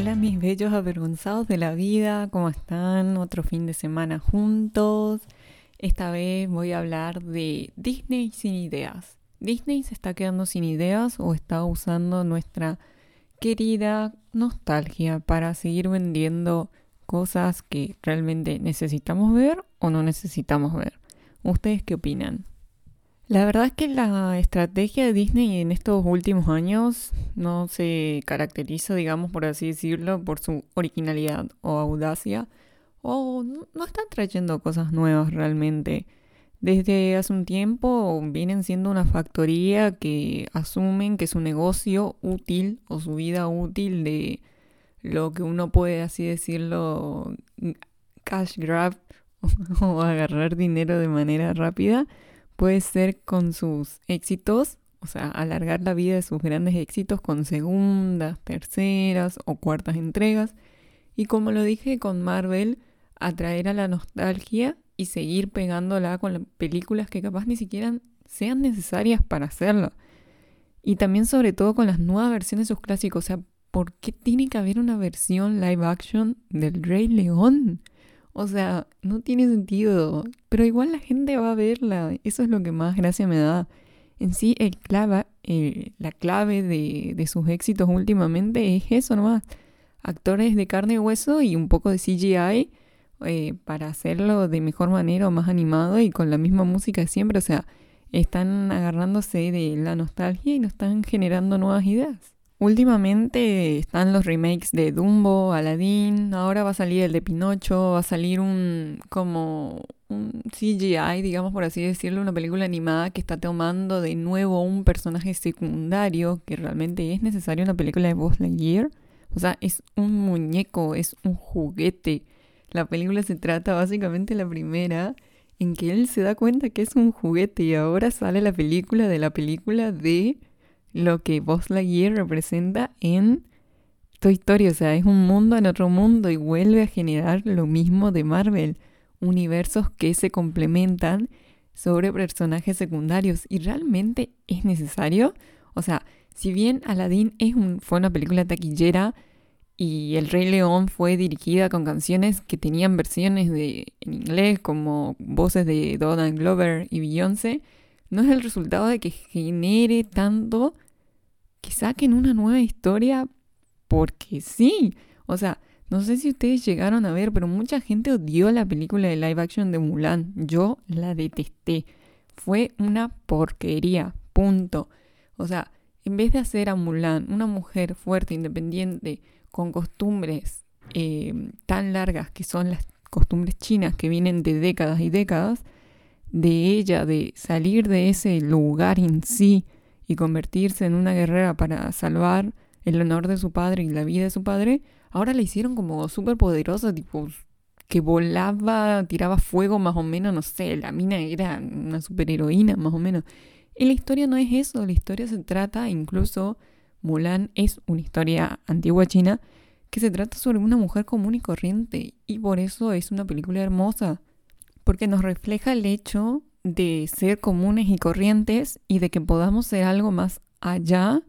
Hola mis bellos avergonzados de la vida, ¿cómo están? Otro fin de semana juntos. Esta vez voy a hablar de Disney sin ideas. Disney se está quedando sin ideas o está usando nuestra querida nostalgia para seguir vendiendo cosas que realmente necesitamos ver o no necesitamos ver. ¿Ustedes qué opinan? La verdad es que la estrategia de Disney en estos últimos años no se caracteriza, digamos, por así decirlo, por su originalidad o audacia, o no, están trayendo cosas nuevas realmente. Desde hace un tiempo vienen siendo una factoría que asumen que su negocio útil o su vida útil de lo que uno puede así decirlo cash grab o agarrar dinero de manera rápida Puede ser con sus éxitos, o sea, alargar la vida de sus grandes éxitos con segundas, terceras o cuartas entregas. Y como lo dije con Marvel, atraer a la nostalgia y seguir pegándola con películas que capaz ni siquiera sean necesarias para hacerlo. Y también sobre todo con las nuevas versiones de sus clásicos. O sea, ¿por qué tiene que haber una versión live action del Rey León? O sea, no tiene sentido. Pero igual la gente va a verla. Eso es lo que más gracia me da. En sí, el clava, la clave de, sus éxitos últimamente es eso nomás. Actores de carne y hueso y un poco de CGI eh, para hacerlo de mejor manera o más animado y con la misma música siempre. O sea, están agarrándose de la nostalgia y no están generando nuevas ideas. Últimamente están los remakes de Dumbo, Aladdin, ahora va a salir el de Pinocho, va a salir un como un CGI, digamos por así decirlo, una película animada que está tomando de nuevo un personaje secundario que realmente es necesario en la película de Buzz Lightyear. O sea, es un muñeco, es un juguete. La película se trata básicamente la primera en que él se da cuenta que es un juguete y ahora sale la película de la película de lo que Buzz Lightyear representa en Toy Story. O sea, es un mundo en otro mundo y vuelve a generar lo mismo de Marvel. Universos que se complementan sobre personajes secundarios. ¿Y realmente es necesario? O sea, si bien Aladdin es un, fue una película taquillera y El Rey León fue dirigida con canciones que tenían versiones de, en inglés como voces de Donald Glover y Beyoncé, no es el resultado de que genere tanto que saquen una nueva historia porque sí. O sea, no sé si ustedes llegaron a ver, pero mucha gente odió la película de live action de Mulan. Yo la detesté. Fue una porquería. Punto. O sea, en vez de hacer a Mulan una mujer fuerte, independiente, con costumbres eh, tan largas que son las costumbres chinas que vienen de décadas y décadas, de ella, de salir de ese lugar en sí y convertirse en una guerrera para salvar el honor de su padre y la vida de su padre, ahora la hicieron como súper poderosa, tipo que volaba, tiraba fuego más o menos, no sé, la mina era una superheroína más o menos. Y la historia no es eso, la historia se trata, incluso Mulan es una historia antigua china, que se trata sobre una mujer común y corriente, y por eso es una película hermosa porque nos refleja el hecho de ser comunes y corrientes y de que podamos ser algo más allá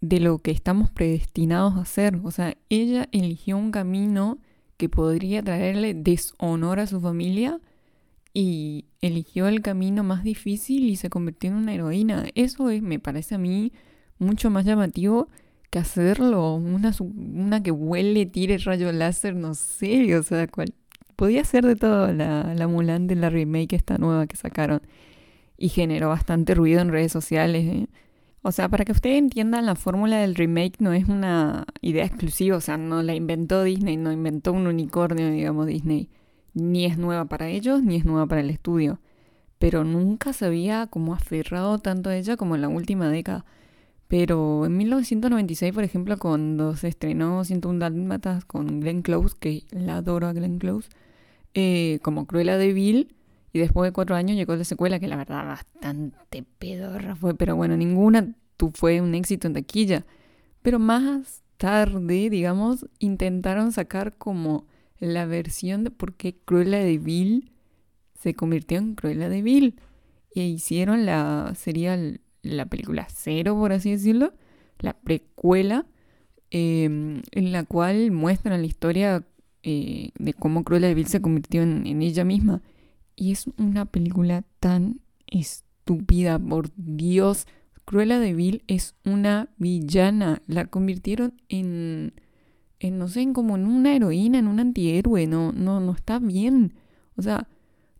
de lo que estamos predestinados a ser. O sea, ella eligió un camino que podría traerle deshonor a su familia y eligió el camino más difícil y se convirtió en una heroína. Eso es, me parece a mí mucho más llamativo que hacerlo. Una, una que huele, tire rayo láser, no sé, o sea, cual, podía ser de todo la, la Mulan de la remake esta nueva que sacaron. Y generó bastante ruido en redes sociales. ¿eh? O sea, para que ustedes entiendan, la fórmula del remake no es una idea exclusiva, o sea, no la inventó Disney, no inventó un unicornio, digamos, Disney. Ni es nueva para ellos, ni es nueva para el estudio. Pero nunca se había como aferrado tanto a ella como en la última década. Pero en 1996, por ejemplo, cuando se estrenó 101 Dálmatas con Glenn Close, que la adoro a Glenn Close, eh, como Cruella de Vil. Y después de cuatro años llegó la secuela, que la verdad bastante pedorra fue, pero bueno, ninguna fue un éxito en taquilla. Pero más tarde, digamos, intentaron sacar como la versión de por qué Cruella de se convirtió en Cruella de Vil. E hicieron la, sería la película cero, por así decirlo, la precuela em, en la cual muestran la historia eh, de cómo Cruella de Vil se convirtió en, ella misma. Y es una película tan estúpida, por Dios. Cruella de Vil es una villana. La convirtieron en, no sé, en como en una heroína, en un antihéroe. No, no, no está bien. O sea,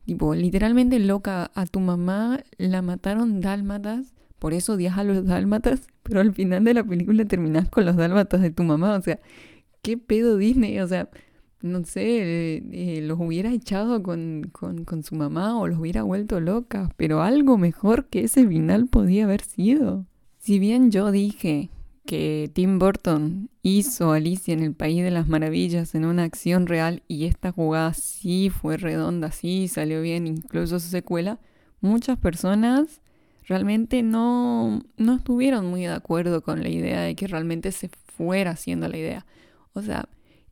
tipo, literalmente loca. A tu mamá la mataron dálmatas. Por eso odias a los dálmatas. Pero al final de la película terminas con los dálmatas de tu mamá. O sea, ¿qué pedo Disney? O sea, no sé, eh, los hubiera echado con, con, su mamá o los hubiera vuelto locas, pero algo mejor que ese final podía haber sido. Si bien yo dije que Tim Burton hizo Alicia en el País de las Maravillas en una acción real y esta jugada sí fue redonda, sí salió bien, incluso su secuela, muchas personas realmente no, no estuvieron muy de acuerdo con la idea de que realmente se fuera haciendo la idea. O sea,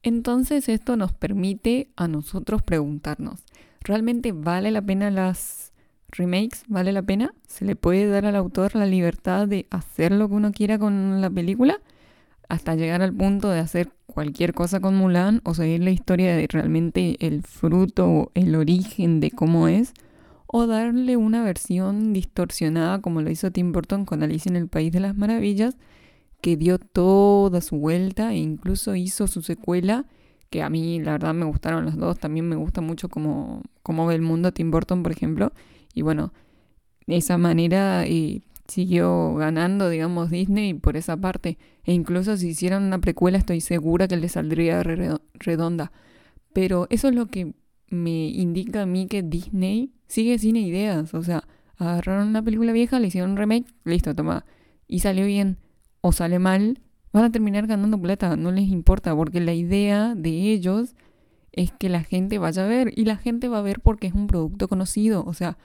entonces esto nos permite a nosotros preguntarnos, ¿realmente vale la pena las remakes? ¿Vale la pena? ¿Se le puede dar al autor la libertad de hacer lo que uno quiera con la película? Hasta llegar al punto de hacer cualquier cosa con Mulan o seguir la historia de realmente el fruto, el origen de cómo es, o darle una versión distorsionada como lo hizo Tim Burton con Alicia en el País de las Maravillas, que dio toda su vuelta e incluso hizo su secuela, que a mí la verdad me gustaron las dos, también me gusta mucho cómo, cómo ve el mundo Tim Burton, por ejemplo, y bueno, de esa manera eh, siguió ganando, digamos, Disney por esa parte, e incluso si hicieran una precuela estoy segura que le saldría redonda, pero eso es lo que me indica a mí que Disney sigue sin ideas, o sea, agarraron una película vieja, le hicieron un remake, listo, toma, y salió bien o sale mal, van a terminar ganando plata, no les importa, porque la idea de ellos es que la gente vaya a ver y la gente va a ver porque es un producto conocido, o sea,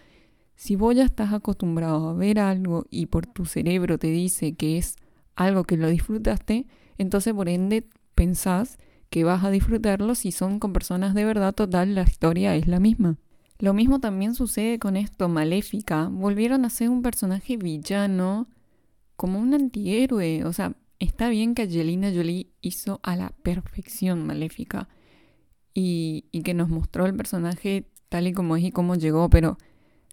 si vos ya estás acostumbrado a ver algo y por tu cerebro te dice que es algo que lo disfrutaste, entonces por ende pensás que vas a disfrutarlo si son con personas de verdad total, la historia es la misma. Lo mismo también sucede con esto, Maléfica. Volvieron a ser un personaje villano como un antihéroe. O sea, está bien que Angelina Jolie hizo a la perfección Maléfica y, que nos mostró el personaje tal y como es y cómo llegó, pero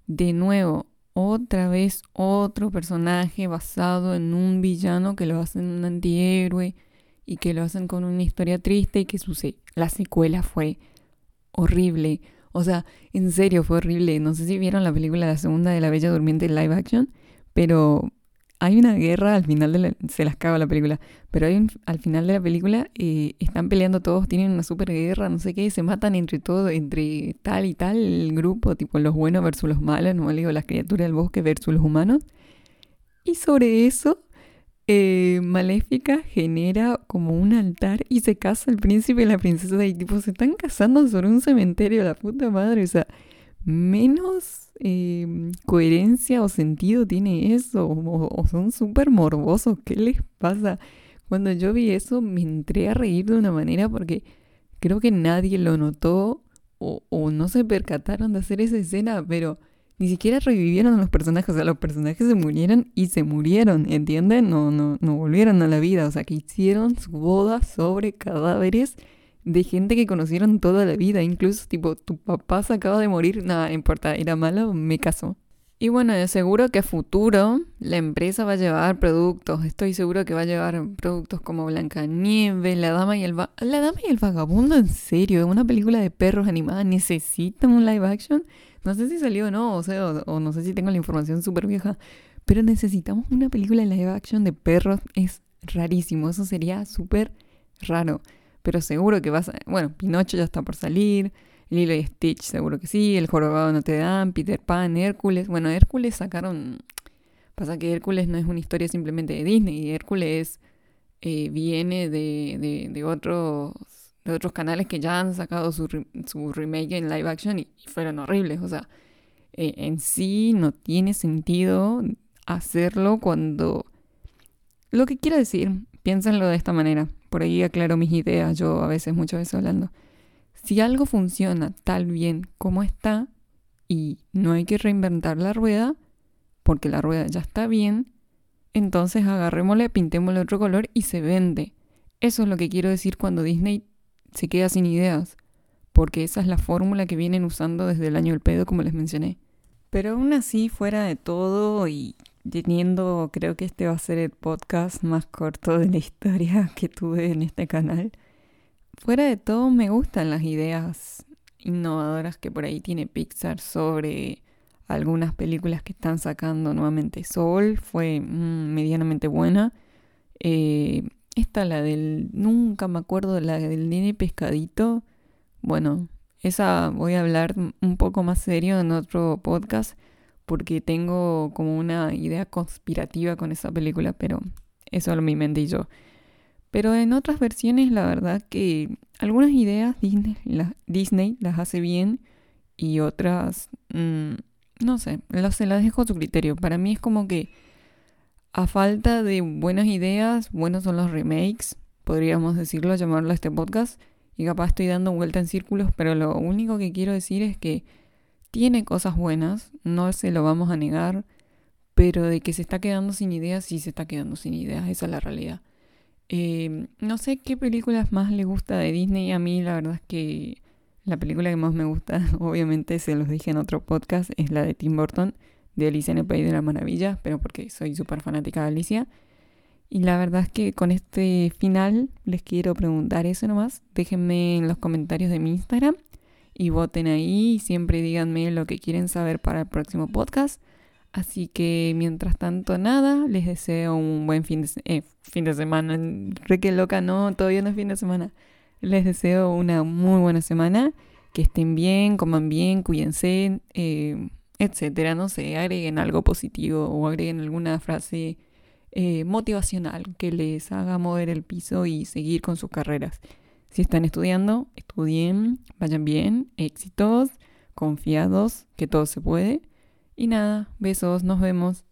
de nuevo, otra vez otro personaje basado en un villano que lo hacen un antihéroe y que lo hacen con una historia triste y que su la secuela fue horrible. O sea, en serio fue horrible. No sé si vieron la película La segunda de la Bella Durmiente live action, pero hay una guerra al final de la, se las caga la película, pero hay al final de la película eh, están peleando todos, tienen una super guerra, no sé qué, se matan entre todos, entre tal y tal grupo, tipo los buenos versus los malos, no digo las criaturas del bosque versus los humanos. Y sobre eso, eh, Maléfica genera como un altar y se casa el príncipe y la princesa y tipo se están casando sobre un cementerio, la puta madre, o sea, menos em, coherencia o sentido tiene eso, o, son súper morbosos, ¿qué les pasa? Cuando yo vi eso me entré a reír de una manera porque creo que nadie lo notó o, o no se percataron de hacer esa escena, pero ni siquiera revivieron a los personajes, o sea, los personajes se murieron y se murieron, ¿entienden? No, no, no volvieron a la vida, o sea, que hicieron su boda sobre cadáveres de gente que conocieron toda la vida, incluso tipo, tu papá se acaba de morir, nada, no importa, era malo, me casó. Y bueno, seguro que a futuro la empresa va a llevar productos, estoy seguro que va a llevar productos como Blancanieves, La Dama y el La Dama y el Vagabundo, en serio, una película de perros animada necesita un live action. No sé si salió o no, o sea, o, no sé si tengo la información súper vieja, pero necesitamos una película de live action de perros, es rarísimo, eso sería súper raro pero seguro que vas a... Bueno, Pinocho ya está por salir, Lilo y Stitch seguro que sí, El Jorobado no te dan, Peter Pan, Hércules. Bueno, Hércules sacaron... Pasa que Hércules no es una historia simplemente de Disney, Hércules eh, viene de, de, otros, de otros canales que ya han sacado su, su remake en live action y, fueron horribles. O sea, eh, en sí no tiene sentido hacerlo cuando... Lo que quiero decir, piénsenlo de esta manera. Por ahí aclaro mis ideas, yo a veces, muchas veces hablando. Si algo funciona tal bien como está y no hay que reinventar la rueda, porque la rueda ya está bien, entonces agarrémosle, pintémosle otro color y se vende. Eso es lo que quiero decir cuando Disney se queda sin ideas, porque esa es la fórmula que vienen usando desde el año del pedo, como les mencioné. Pero aún así, fuera de todo y teniendo, creo que este va a ser el podcast más corto de la historia que tuve en este canal. Fuera de todo, me gustan las ideas innovadoras que por ahí tiene Pixar sobre algunas películas que están sacando nuevamente. Soul fue mm, medianamente buena. Eh, esta, la del. Nunca me acuerdo, la del nene pescadito. Bueno, esa voy a hablar un poco más serio en otro podcast porque tengo como una idea conspirativa con esa película, pero eso lo me inventé yo. Pero en otras versiones, la verdad que algunas ideas Disney, Disney las hace bien y otras, mm, no sé, se las dejo a su criterio. Para mí es como que a falta de buenas ideas, buenos son los remakes, podríamos decirlo, llamarlo a este podcast y capaz estoy dando vuelta en círculos, pero lo único que quiero decir es que tiene cosas buenas, no se lo vamos a negar, pero de que se está quedando sin ideas, sí se está quedando sin ideas, esa es la realidad. Em, no sé qué películas más le gusta de Disney, a mí la verdad es que la película que más me gusta, obviamente se los dije en otro podcast, es la de Tim Burton, de Alicia en el País de las Maravillas, pero porque soy súper fanática de Alicia. Y la verdad es que con este final les quiero preguntar eso nomás. Déjenme en los comentarios de mi Instagram y voten ahí. Siempre díganme lo que quieren saber para el próximo podcast. Así que mientras tanto, nada, les deseo un buen fin de, eh, fin de semana. Re que loca, no, todavía no es fin de semana. Les deseo una muy buena semana. Que estén bien, coman bien, cuídense, eh, etcétera. No sé, agreguen algo positivo o agreguen alguna frase eh, motivacional que les haga mover el piso y seguir con sus carreras. Si están estudiando, estudien, vayan bien, éxitos, confiados, que todo se puede. Y nada, besos, nos vemos.